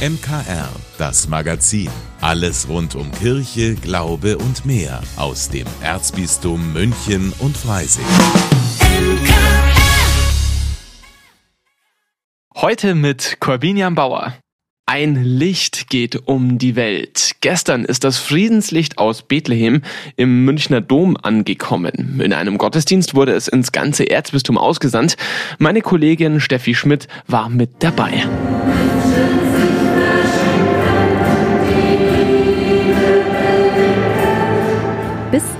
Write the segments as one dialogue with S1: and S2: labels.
S1: MKR, das Magazin. Alles rund um Kirche, Glaube und mehr aus dem Erzbistum München und Freising.
S2: Heute mit Corbinian Bauer. Ein Licht geht um die Welt. Gestern ist das Friedenslicht aus Bethlehem im Münchner Dom angekommen. In einem Gottesdienst wurde es ins ganze Erzbistum ausgesandt. Meine Kollegin Steffi Schmidt war mit dabei.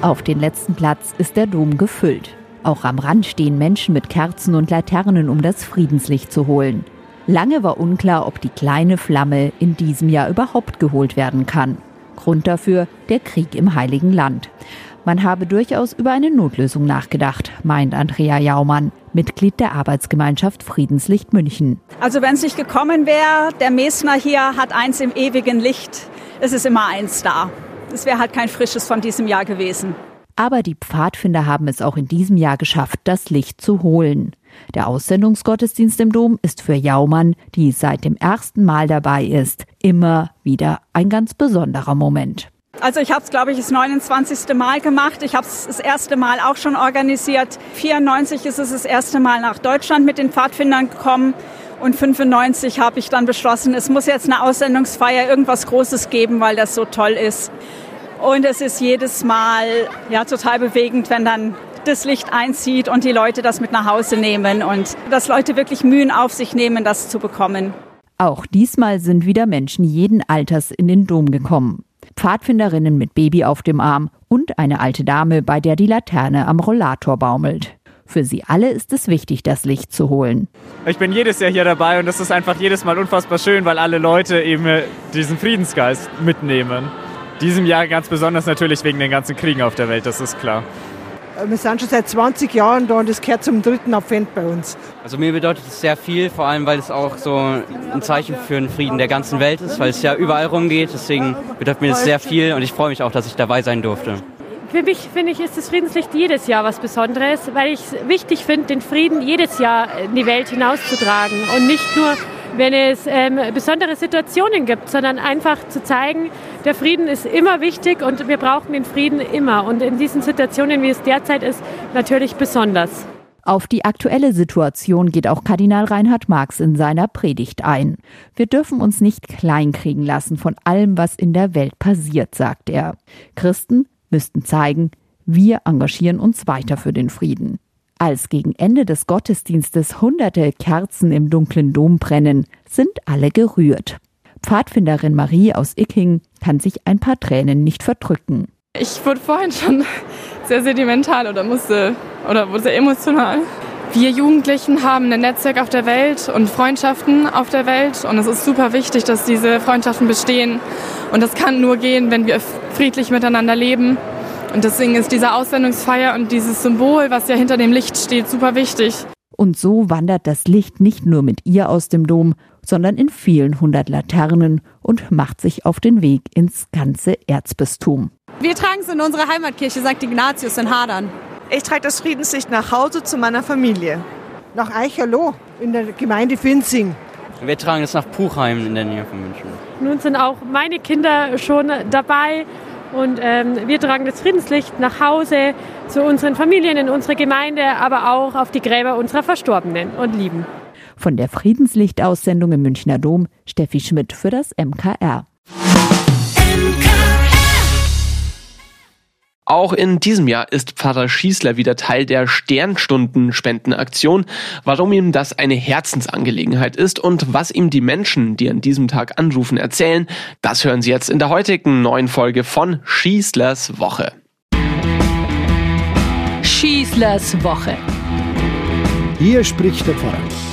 S3: Auf den letzten Platz ist der Dom gefüllt. Auch am Rand stehen Menschen mit Kerzen und Laternen, um das Friedenslicht zu holen. Lange war unklar, ob die kleine Flamme in diesem Jahr überhaupt geholt werden kann. Grund dafür der Krieg im Heiligen Land. Man habe durchaus über eine Notlösung nachgedacht, meint Andrea Jaumann, Mitglied der Arbeitsgemeinschaft Friedenslicht München.
S4: Also wenn es nicht gekommen wäre, der Mesner hier hat eins im ewigen Licht. Es ist immer eins da. Es wäre halt kein frisches von diesem Jahr gewesen.
S3: Aber die Pfadfinder haben es auch in diesem Jahr geschafft, das Licht zu holen. Der Aussendungsgottesdienst im Dom ist für Jaumann, die seit dem ersten Mal dabei ist, immer wieder ein ganz besonderer Moment.
S4: Also ich habe es, glaube ich, das 29. Mal gemacht. Ich habe es das erste Mal auch schon organisiert. 94 ist es das erste Mal nach Deutschland mit den Pfadfindern gekommen. Und 95 habe ich dann beschlossen, es muss jetzt eine Aussendungsfeier, irgendwas Großes geben, weil das so toll ist. Und es ist jedes Mal ja total bewegend, wenn dann das Licht einzieht und die Leute das mit nach Hause nehmen und dass Leute wirklich Mühen auf sich nehmen, das zu bekommen.
S3: Auch diesmal sind wieder Menschen jeden Alters in den Dom gekommen. Pfadfinderinnen mit Baby auf dem Arm und eine alte Dame, bei der die Laterne am Rollator baumelt. Für sie alle ist es wichtig, das Licht zu holen.
S5: Ich bin jedes Jahr hier dabei und das ist einfach jedes Mal unfassbar schön, weil alle Leute eben diesen Friedensgeist mitnehmen. Diesem Jahr ganz besonders natürlich wegen den ganzen Kriegen auf der Welt, das ist klar.
S6: Wir sind schon seit 20 Jahren da und das gehört zum dritten Advent bei uns.
S7: Also mir bedeutet es sehr viel, vor allem weil es auch so ein Zeichen für den Frieden der ganzen Welt ist, weil es ja überall rumgeht. Deswegen bedeutet mir das sehr viel und ich freue mich auch, dass ich dabei sein durfte.
S8: Für mich finde ich, ist das Friedenslicht jedes Jahr was Besonderes, weil ich es wichtig finde, den Frieden jedes Jahr in die Welt hinauszutragen und nicht nur wenn es ähm, besondere Situationen gibt, sondern einfach zu zeigen, der Frieden ist immer wichtig und wir brauchen den Frieden immer. Und in diesen Situationen, wie es derzeit ist, natürlich besonders.
S3: Auf die aktuelle Situation geht auch Kardinal Reinhard Marx in seiner Predigt ein. Wir dürfen uns nicht kleinkriegen lassen von allem, was in der Welt passiert, sagt er. Christen müssten zeigen, wir engagieren uns weiter für den Frieden. Als gegen Ende des Gottesdienstes hunderte Kerzen im dunklen Dom brennen, sind alle gerührt. Pfadfinderin Marie aus Icking kann sich ein paar Tränen nicht verdrücken.
S9: Ich wurde vorhin schon sehr sedimental oder musste oder wurde sehr emotional. Wir Jugendlichen haben ein Netzwerk auf der Welt und Freundschaften auf der Welt und es ist super wichtig, dass diese Freundschaften bestehen und das kann nur gehen, wenn wir friedlich miteinander leben und deswegen ist diese Aussendungsfeier und dieses Symbol, was ja hinter dem Licht steht, super wichtig.
S3: Und so wandert das Licht nicht nur mit ihr aus dem Dom, sondern in vielen hundert Laternen und macht sich auf den Weg ins ganze Erzbistum.
S10: Wir tragen es in unsere Heimatkirche St. Ignatius in Hadern.
S11: Ich trage das Friedenslicht nach Hause zu meiner Familie.
S6: Nach Eicherloh in der Gemeinde Finzing.
S7: Wir tragen es nach Puchheim in der Nähe von München.
S8: Nun sind auch meine Kinder schon dabei und ähm, wir tragen das Friedenslicht nach Hause zu unseren Familien, in unsere Gemeinde, aber auch auf die Gräber unserer Verstorbenen und Lieben.
S3: Von der Friedenslichtaussendung im Münchner Dom, Steffi Schmidt für das MKR.
S2: Auch in diesem Jahr ist Pfarrer Schießler wieder Teil der Sternstunde-Spendenaktion. Warum ihm das eine Herzensangelegenheit ist und was ihm die Menschen, die an diesem Tag anrufen, erzählen, das hören Sie jetzt in der heutigen neuen Folge von Schießlers Woche.
S3: Schießlers Woche.
S12: Hier spricht der Pfarrer.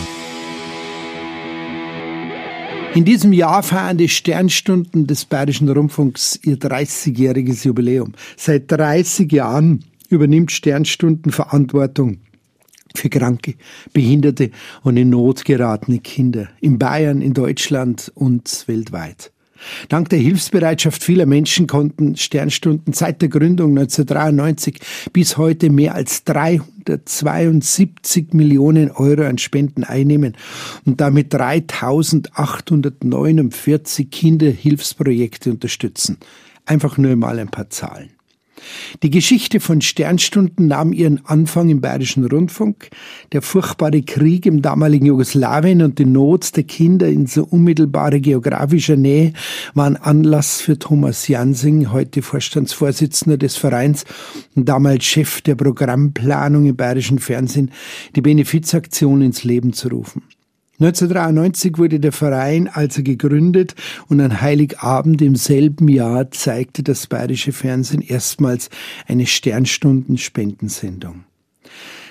S12: In diesem Jahr feiern die Sternstunden des Bayerischen Rundfunks ihr 30-jähriges Jubiläum. Seit 30 Jahren übernimmt Sternstunden Verantwortung für kranke, behinderte und in Not geratene Kinder in Bayern, in Deutschland und weltweit. Dank der Hilfsbereitschaft vieler Menschen konnten Sternstunden seit der Gründung 1993 bis heute mehr als 372 Millionen Euro an Spenden einnehmen und damit 3849 Kinderhilfsprojekte unterstützen. Einfach nur mal ein paar Zahlen. Die Geschichte von Sternstunden nahm ihren Anfang im Bayerischen Rundfunk. Der furchtbare Krieg im damaligen Jugoslawien und die Not der Kinder in so unmittelbarer geografischer Nähe waren Anlass für Thomas Jansing, heute Vorstandsvorsitzender des Vereins und damals Chef der Programmplanung im Bayerischen Fernsehen, die Benefizaktion ins Leben zu rufen. 1993 wurde der Verein also gegründet und an Heiligabend im selben Jahr zeigte das bayerische Fernsehen erstmals eine Sternstunden-Spendensendung.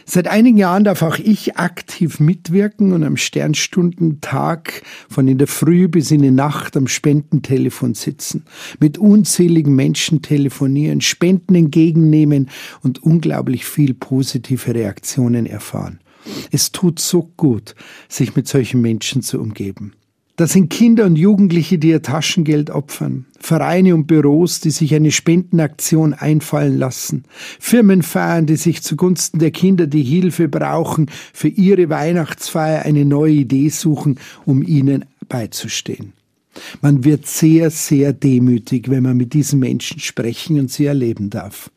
S12: Seit einigen Jahren darf auch ich aktiv mitwirken und am Sternstundentag von in der Früh bis in die Nacht am Spendentelefon sitzen, mit unzähligen Menschen telefonieren, Spenden entgegennehmen und unglaublich viel positive Reaktionen erfahren. Es tut so gut, sich mit solchen Menschen zu umgeben. Das sind Kinder und Jugendliche, die ihr Taschengeld opfern, Vereine und Büros, die sich eine Spendenaktion einfallen lassen, Firmenfeiern, die sich zugunsten der Kinder, die Hilfe brauchen, für ihre Weihnachtsfeier eine neue Idee suchen, um ihnen beizustehen. Man wird sehr, sehr demütig, wenn man mit diesen Menschen sprechen und sie erleben darf.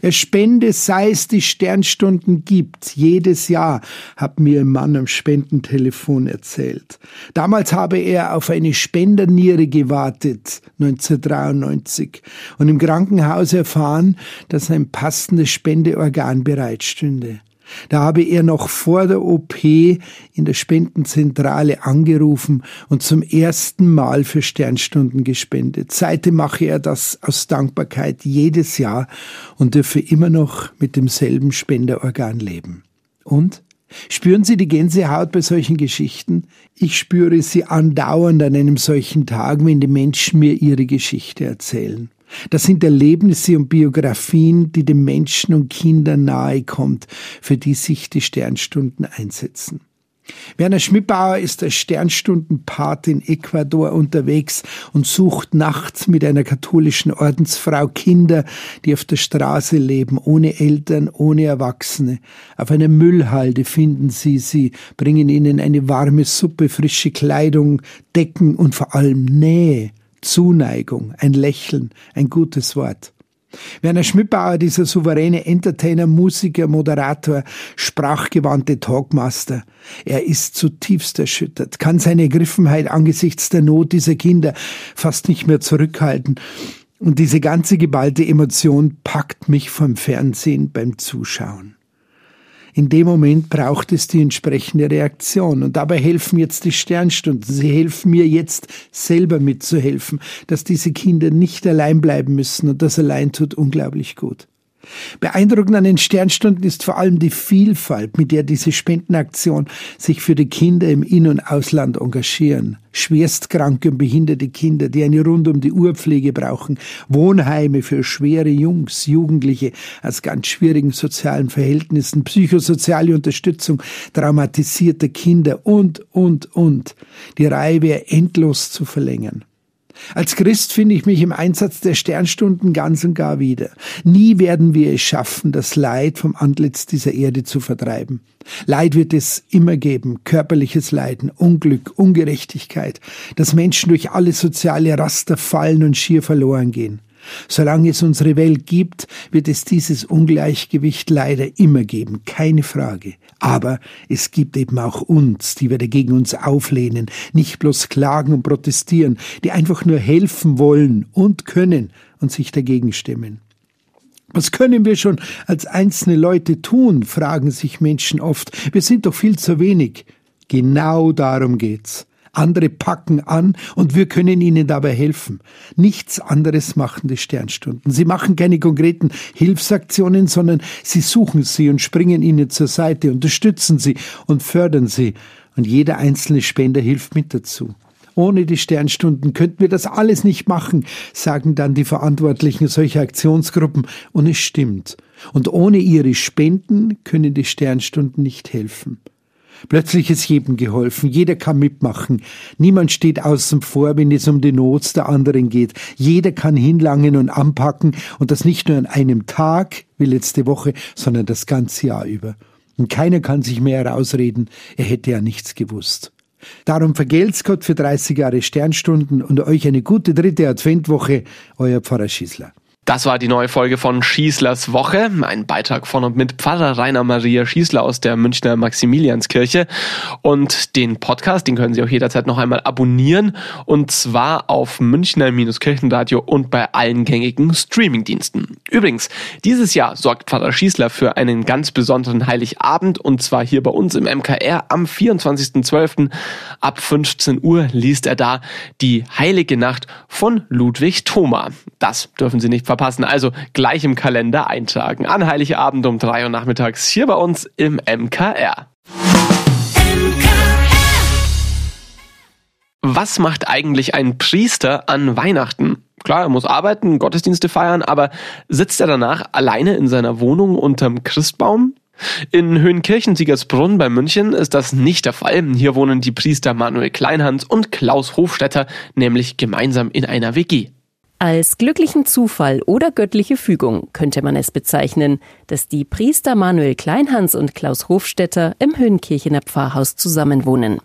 S12: Er spende, sei es die Sternstunden gibt, jedes Jahr, hat mir ein Mann am Spendentelefon erzählt. Damals habe er auf eine Spenderniere gewartet, 1993, und im Krankenhaus erfahren, dass ein passendes Spendeorgan bereitstünde. Da habe er noch vor der OP in der Spendenzentrale angerufen und zum ersten Mal für Sternstunden gespendet. Seitdem mache er das aus Dankbarkeit jedes Jahr und dürfe immer noch mit demselben Spenderorgan leben. Und? Spüren Sie die Gänsehaut bei solchen Geschichten? Ich spüre sie andauernd an einem solchen Tag, wenn die Menschen mir ihre Geschichte erzählen. Das sind Erlebnisse und Biografien, die den Menschen und Kindern nahe kommt, für die sich die Sternstunden einsetzen. Werner Schmidbauer ist als Sternstundenpate in Ecuador unterwegs und sucht nachts mit einer katholischen Ordensfrau Kinder, die auf der Straße leben, ohne Eltern, ohne Erwachsene. Auf einer Müllhalde finden sie sie, bringen ihnen eine warme Suppe, frische Kleidung, Decken und vor allem Nähe. Zuneigung, ein Lächeln, ein gutes Wort. Werner Schmidbauer, dieser souveräne Entertainer, Musiker, Moderator, sprachgewandte Talkmaster, er ist zutiefst erschüttert, kann seine Ergriffenheit angesichts der Not dieser Kinder fast nicht mehr zurückhalten. Und diese ganze geballte Emotion packt mich vom Fernsehen beim Zuschauen. In dem Moment braucht es die entsprechende Reaktion. Und dabei helfen jetzt die Sternstunden. Sie helfen mir jetzt selber mitzuhelfen, dass diese Kinder nicht allein bleiben müssen. Und das allein tut unglaublich gut. Beeindruckend an den Sternstunden ist vor allem die Vielfalt, mit der diese Spendenaktion sich für die Kinder im In- und Ausland engagieren. Schwerstkranke und behinderte Kinder, die eine rund um die Uhr Pflege brauchen, Wohnheime für schwere Jungs, Jugendliche aus ganz schwierigen sozialen Verhältnissen, psychosoziale Unterstützung traumatisierter Kinder und, und, und. Die Reihe wäre endlos zu verlängern. Als Christ finde ich mich im Einsatz der Sternstunden ganz und gar wieder. Nie werden wir es schaffen, das Leid vom Antlitz dieser Erde zu vertreiben. Leid wird es immer geben, körperliches Leiden, Unglück, Ungerechtigkeit, dass Menschen durch alle soziale Raster fallen und schier verloren gehen. Solange es unsere Welt gibt, wird es dieses Ungleichgewicht leider immer geben, keine Frage. Aber es gibt eben auch uns, die wir dagegen uns auflehnen, nicht bloß klagen und protestieren, die einfach nur helfen wollen und können und sich dagegen stemmen. Was können wir schon als einzelne Leute tun, fragen sich Menschen oft. Wir sind doch viel zu wenig. Genau darum geht's. Andere packen an und wir können ihnen dabei helfen. Nichts anderes machen die Sternstunden. Sie machen keine konkreten Hilfsaktionen, sondern sie suchen sie und springen ihnen zur Seite, unterstützen sie und fördern sie. Und jeder einzelne Spender hilft mit dazu. Ohne die Sternstunden könnten wir das alles nicht machen, sagen dann die Verantwortlichen solcher Aktionsgruppen. Und es stimmt. Und ohne ihre Spenden können die Sternstunden nicht helfen. Plötzlich ist jedem geholfen, jeder kann mitmachen. Niemand steht außen vor, wenn es um die Not der anderen geht. Jeder kann hinlangen und anpacken und das nicht nur an einem Tag wie letzte Woche, sondern das ganze Jahr über. Und keiner kann sich mehr herausreden, er hätte ja nichts gewusst. Darum vergelt's Gott für 30 Jahre Sternstunden und euch eine gute dritte Adventwoche, euer Pfarrer Schießler.
S2: Das war die neue Folge von Schießlers Woche, ein Beitrag von und mit Pfarrer Rainer Maria Schießler aus der Münchner Maximilianskirche. Und den Podcast, den können Sie auch jederzeit noch einmal abonnieren, und zwar auf Münchner-Kirchenradio und bei allen gängigen Streamingdiensten. Übrigens, dieses Jahr sorgt Pfarrer Schießler für einen ganz besonderen Heiligabend, und zwar hier bei uns im MKR am 24.12. ab 15 Uhr liest er da die Heilige Nacht von Ludwig Thoma. Das dürfen Sie nicht verpassen. Also gleich im Kalender eintragen. An Heiligabend um drei Uhr nachmittags hier bei uns im MKR. Was macht eigentlich ein Priester an Weihnachten? Klar, er muss arbeiten, Gottesdienste feiern, aber sitzt er danach alleine in seiner Wohnung unterm Christbaum? In Höhenkirchen-Siegersbrunn bei München ist das nicht der Fall. Hier wohnen die Priester Manuel Kleinhans und Klaus Hofstetter nämlich gemeinsam in einer WG.
S13: Als glücklichen Zufall oder göttliche Fügung könnte man es bezeichnen, dass die Priester Manuel Kleinhans und Klaus Hofstetter im Höhenkirchener Pfarrhaus zusammenwohnen.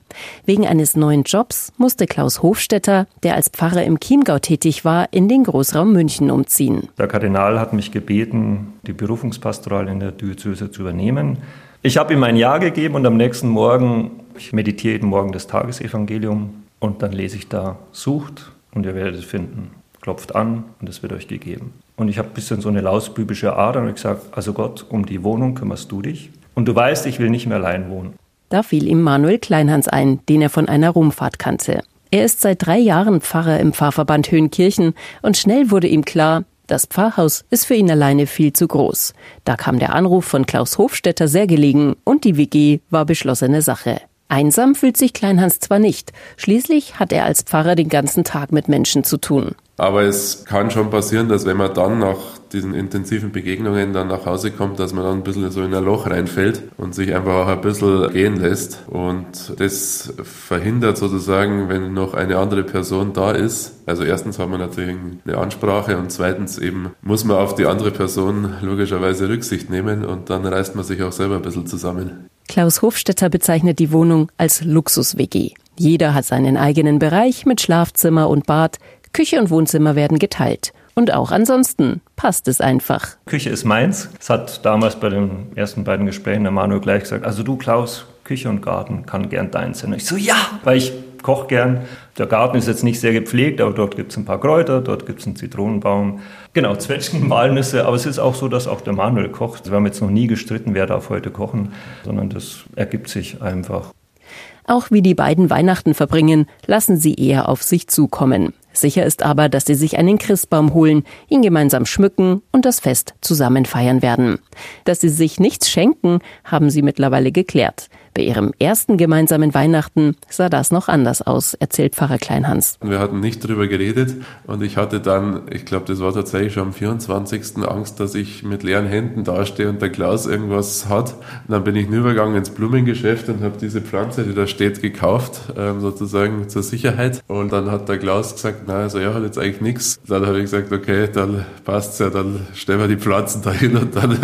S13: Wegen eines neuen Jobs musste Klaus Hofstetter, der als Pfarrer im Chiemgau tätig war, in den Großraum München umziehen.
S14: Der Kardinal hat mich gebeten, die Berufungspastoral in der Diözese zu übernehmen. Ich habe ihm ein Ja gegeben und am nächsten Morgen, ich meditiere jeden Morgen das Tagesevangelium und dann lese ich da, sucht und ihr werdet es finden klopft an und es wird euch gegeben. Und ich habe ein bisschen so eine lausbübische Ader und gesagt, also Gott, um die Wohnung kümmerst du dich. Und du weißt, ich will nicht mehr allein wohnen.
S13: Da fiel ihm Manuel Kleinhans ein, den er von einer Rumfahrt kannte. Er ist seit drei Jahren Pfarrer im Pfarrverband Höhenkirchen und schnell wurde ihm klar, das Pfarrhaus ist für ihn alleine viel zu groß. Da kam der Anruf von Klaus Hofstetter sehr gelegen und die WG war beschlossene Sache. Einsam fühlt sich Kleinhans zwar nicht, schließlich hat er als Pfarrer den ganzen Tag mit Menschen zu tun.
S15: Aber es kann schon passieren, dass wenn man dann nach diesen intensiven Begegnungen dann nach Hause kommt, dass man dann ein bisschen so in ein Loch reinfällt und sich einfach auch ein bisschen gehen lässt. Und das verhindert sozusagen, wenn noch eine andere Person da ist. Also erstens hat man natürlich eine Ansprache und zweitens eben muss man auf die andere Person logischerweise Rücksicht nehmen und dann reißt man sich auch selber ein bisschen zusammen.
S13: Klaus Hofstetter bezeichnet die Wohnung als Luxus-WG. Jeder hat seinen eigenen Bereich mit Schlafzimmer und Bad, Küche und Wohnzimmer werden geteilt. Und auch ansonsten passt es einfach.
S14: Küche ist meins. Es hat damals bei den ersten beiden Gesprächen der Manuel gleich gesagt, also du Klaus, Küche und Garten kann gern dein sein. Und ich so, ja, weil ich koche gern. Der Garten ist jetzt nicht sehr gepflegt, aber dort gibt es ein paar Kräuter, dort gibt es einen Zitronenbaum. Genau, Zwetschgen, Walnüsse, aber es ist auch so, dass auch der Manuel kocht. Wir haben jetzt noch nie gestritten, wer darf heute kochen, sondern das ergibt sich einfach.
S13: Auch wie die beiden Weihnachten verbringen, lassen sie eher auf sich zukommen. Sicher ist aber, dass sie sich einen Christbaum holen, ihn gemeinsam schmücken und das Fest zusammen feiern werden. Dass sie sich nichts schenken, haben sie mittlerweile geklärt. Bei ihrem ersten gemeinsamen Weihnachten sah das noch anders aus, erzählt Pfarrer Kleinhans.
S15: Wir hatten nicht darüber geredet und ich hatte dann, ich glaube, das war tatsächlich schon am 24. Angst, dass ich mit leeren Händen dastehe und der Klaus irgendwas hat. Und dann bin ich hinübergegangen ins Blumengeschäft und habe diese Pflanze, die da steht, gekauft, ähm, sozusagen zur Sicherheit. Und dann hat der Klaus gesagt, na, also er hat jetzt eigentlich nichts. Dann habe ich gesagt, okay, dann passt's ja, dann stellen wir die Pflanzen da hin und dann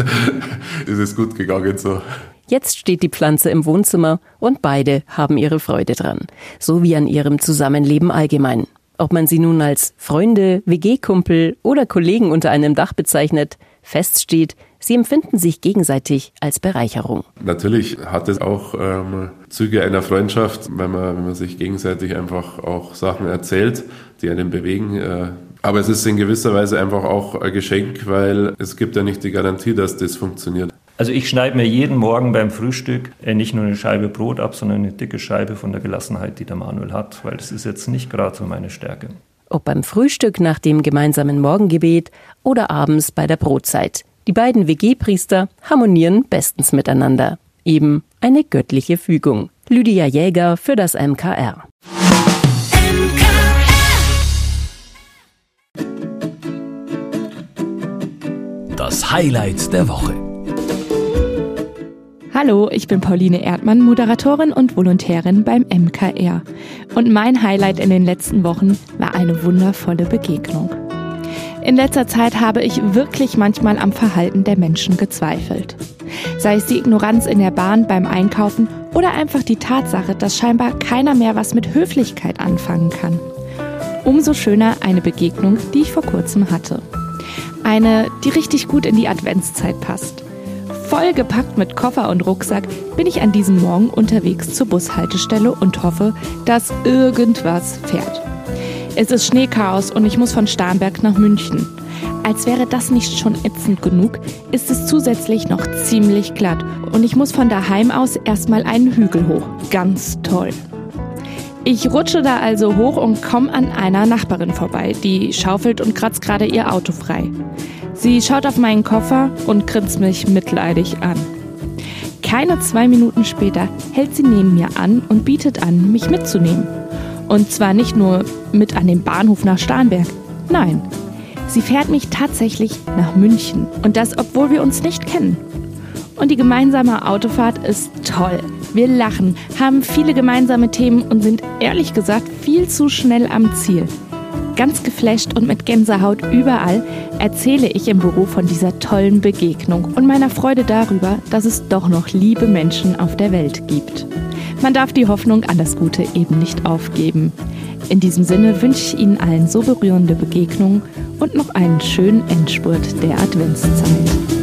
S15: ist es gut gegangen so.
S13: Jetzt steht die Pflanze im Wohnzimmer und beide haben ihre Freude dran. So wie an ihrem Zusammenleben allgemein. Ob man sie nun als Freunde, WG-Kumpel oder Kollegen unter einem Dach bezeichnet, feststeht, sie empfinden sich gegenseitig als Bereicherung.
S15: Natürlich hat es auch ähm, Züge einer Freundschaft, wenn man, wenn man sich gegenseitig einfach auch Sachen erzählt, die einen bewegen. Äh, aber es ist in gewisser Weise einfach auch ein Geschenk, weil es gibt ja nicht die Garantie, dass das funktioniert.
S14: Also ich schneide mir jeden Morgen beim Frühstück äh, nicht nur eine Scheibe Brot ab, sondern eine dicke Scheibe von der Gelassenheit, die der Manuel hat, weil das ist jetzt nicht gerade so meine Stärke.
S13: Ob beim Frühstück nach dem gemeinsamen Morgengebet oder abends bei der Brotzeit. Die beiden WG-Priester harmonieren bestens miteinander. Eben eine göttliche Fügung. Lydia Jäger für das MKR.
S16: Das Highlight der Woche. Hallo, ich bin Pauline Erdmann, Moderatorin und Volontärin beim MKR. Und mein Highlight in den letzten Wochen war eine wundervolle Begegnung. In letzter Zeit habe ich wirklich manchmal am Verhalten der Menschen gezweifelt. Sei es die Ignoranz in der Bahn beim Einkaufen oder einfach die Tatsache, dass scheinbar keiner mehr was mit Höflichkeit anfangen kann. Umso schöner eine Begegnung, die ich vor kurzem hatte. Eine, die richtig gut in die Adventszeit passt. Vollgepackt mit Koffer und Rucksack bin ich an diesem Morgen unterwegs zur Bushaltestelle und hoffe, dass irgendwas fährt. Es ist Schneechaos und ich muss von Starnberg nach München. Als wäre das nicht schon ätzend genug, ist es zusätzlich noch ziemlich glatt und ich muss von daheim aus erstmal einen Hügel hoch. Ganz toll. Ich rutsche da also hoch und komme an einer Nachbarin vorbei, die schaufelt und kratzt gerade ihr Auto frei. Sie schaut auf meinen Koffer und grinst mich mitleidig an. Keine zwei Minuten später hält sie neben mir an und bietet an, mich mitzunehmen. Und zwar nicht nur mit an den Bahnhof nach Starnberg. Nein, sie fährt mich tatsächlich nach München. Und das, obwohl wir uns nicht kennen. Und die gemeinsame Autofahrt ist toll. Wir lachen, haben viele gemeinsame Themen und sind ehrlich gesagt viel zu schnell am Ziel. Ganz geflasht und mit Gänsehaut überall erzähle ich im Büro von dieser tollen Begegnung und meiner Freude darüber, dass es doch noch liebe Menschen auf der Welt gibt. Man darf die Hoffnung an das Gute eben nicht aufgeben. In diesem Sinne wünsche ich Ihnen allen so berührende Begegnungen und noch einen schönen Endspurt der Adventszeit.